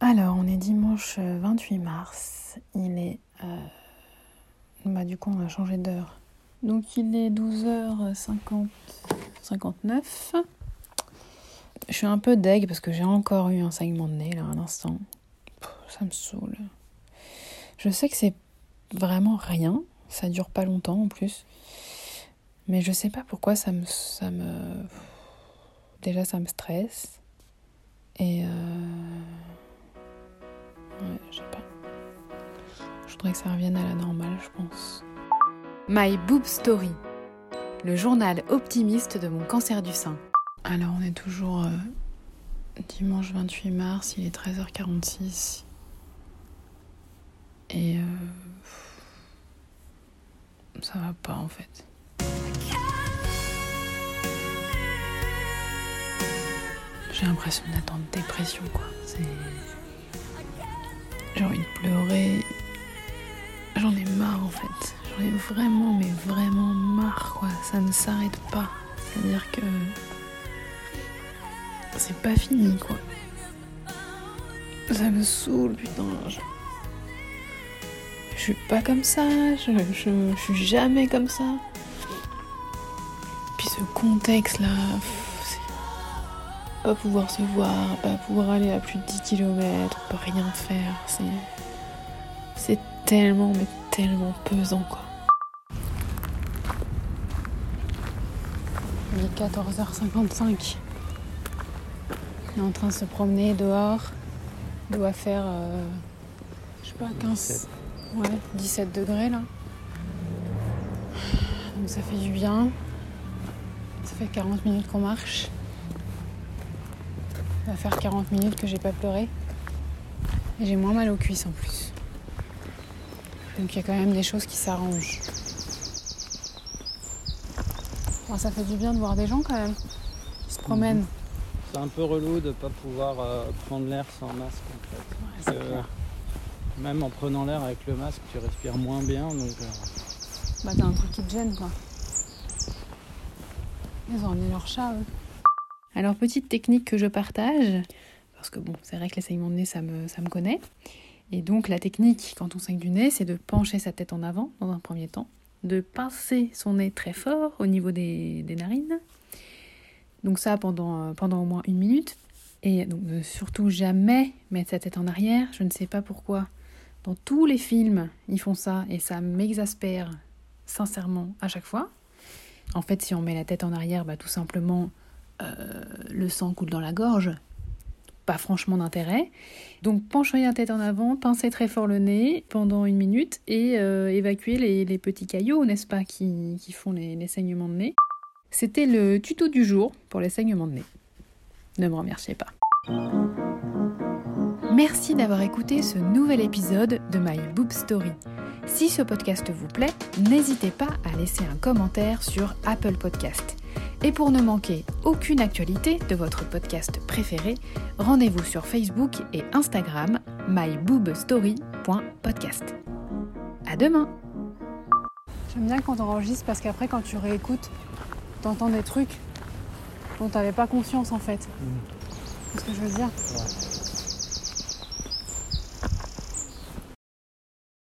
Alors, on est dimanche 28 mars. Il est. Euh, bah, du coup, on a changé d'heure. Donc, il est 12h50. 59. Je suis un peu deg parce que j'ai encore eu un saignement de nez là, un instant. Ça me saoule. Je sais que c'est vraiment rien. Ça dure pas longtemps en plus. Mais je sais pas pourquoi ça me. Ça me... Déjà, ça me stresse. Et. Euh... Que ça revienne à la normale, je pense. My Boob Story, le journal optimiste de mon cancer du sein. Alors, on est toujours euh, dimanche 28 mars, il est 13h46. Et. Euh, ça va pas en fait. J'ai l'impression d'être en dépression, quoi. J'ai envie de pleurer. Marre en fait. J'en ai vraiment, mais vraiment marre quoi. Ça ne s'arrête pas. C'est-à-dire que c'est pas fini quoi. Ça me saoule putain. Je, suis pas comme ça. Je, je, je suis jamais comme ça. Puis ce contexte là. Pas pouvoir se voir, pas pouvoir aller à plus de 10 km, pas rien faire, c'est. C'est tellement, mais tellement pesant quoi. Il est 14h55. On est en train de se promener dehors. Il doit faire, euh, je sais pas, 15, ouais, 17 degrés là. Donc ça fait du bien. Ça fait 40 minutes qu'on marche. Ça va faire 40 minutes que j'ai pas pleuré. Et j'ai moins mal aux cuisses en plus. Donc il y a quand même des choses qui s'arrangent. ça fait du bien de voir des gens quand même. Qui se promènent. Mhm. C'est un peu relou de ne pas pouvoir euh, prendre l'air sans masque en fait. même en prenant l'air avec le masque, tu respires moins bien. Donc, euh. Bah t'as un truc qui te gêne quoi. Ils ont amené leur chat eux. Alors, petite technique que je partage, parce que bon, c'est vrai que les saignements de nez, ça me, ça me connaît. Et donc, la technique, quand on saigne du nez, c'est de pencher sa tête en avant, dans un premier temps, de pincer son nez très fort au niveau des, narines. Donc, ça pendant, pendant au moins une minute. Et donc, ne surtout jamais mettre sa tête en arrière. Je ne sais pas pourquoi. Dans tous les films, ils font ça et ça m'exaspère sincèrement à chaque fois. En fait, si on met la tête en arrière, bah, tout simplement, euh, le sang coule dans la gorge, pas franchement d'intérêt. Donc pencher la tête en avant, pincer très fort le nez pendant une minute et euh, évacuer les, petits caillots, n'est-ce pas, qui, font les, saignements de nez. C'était le tuto du jour pour les saignements de nez. Ne me remerciez pas. Merci d'avoir écouté ce nouvel épisode de My Boob Story. Si ce podcast vous plaît, n'hésitez pas à laisser un commentaire sur Apple Podcast. Et pour ne manquer aucune actualité de votre podcast préféré, rendez-vous sur Facebook et Instagram myboobstory.podcast. À demain J'aime bien quand on enregistre parce qu'après quand tu réécoutes, t'entends des trucs dont t'avais pas conscience en fait. C'est ce que je veux dire?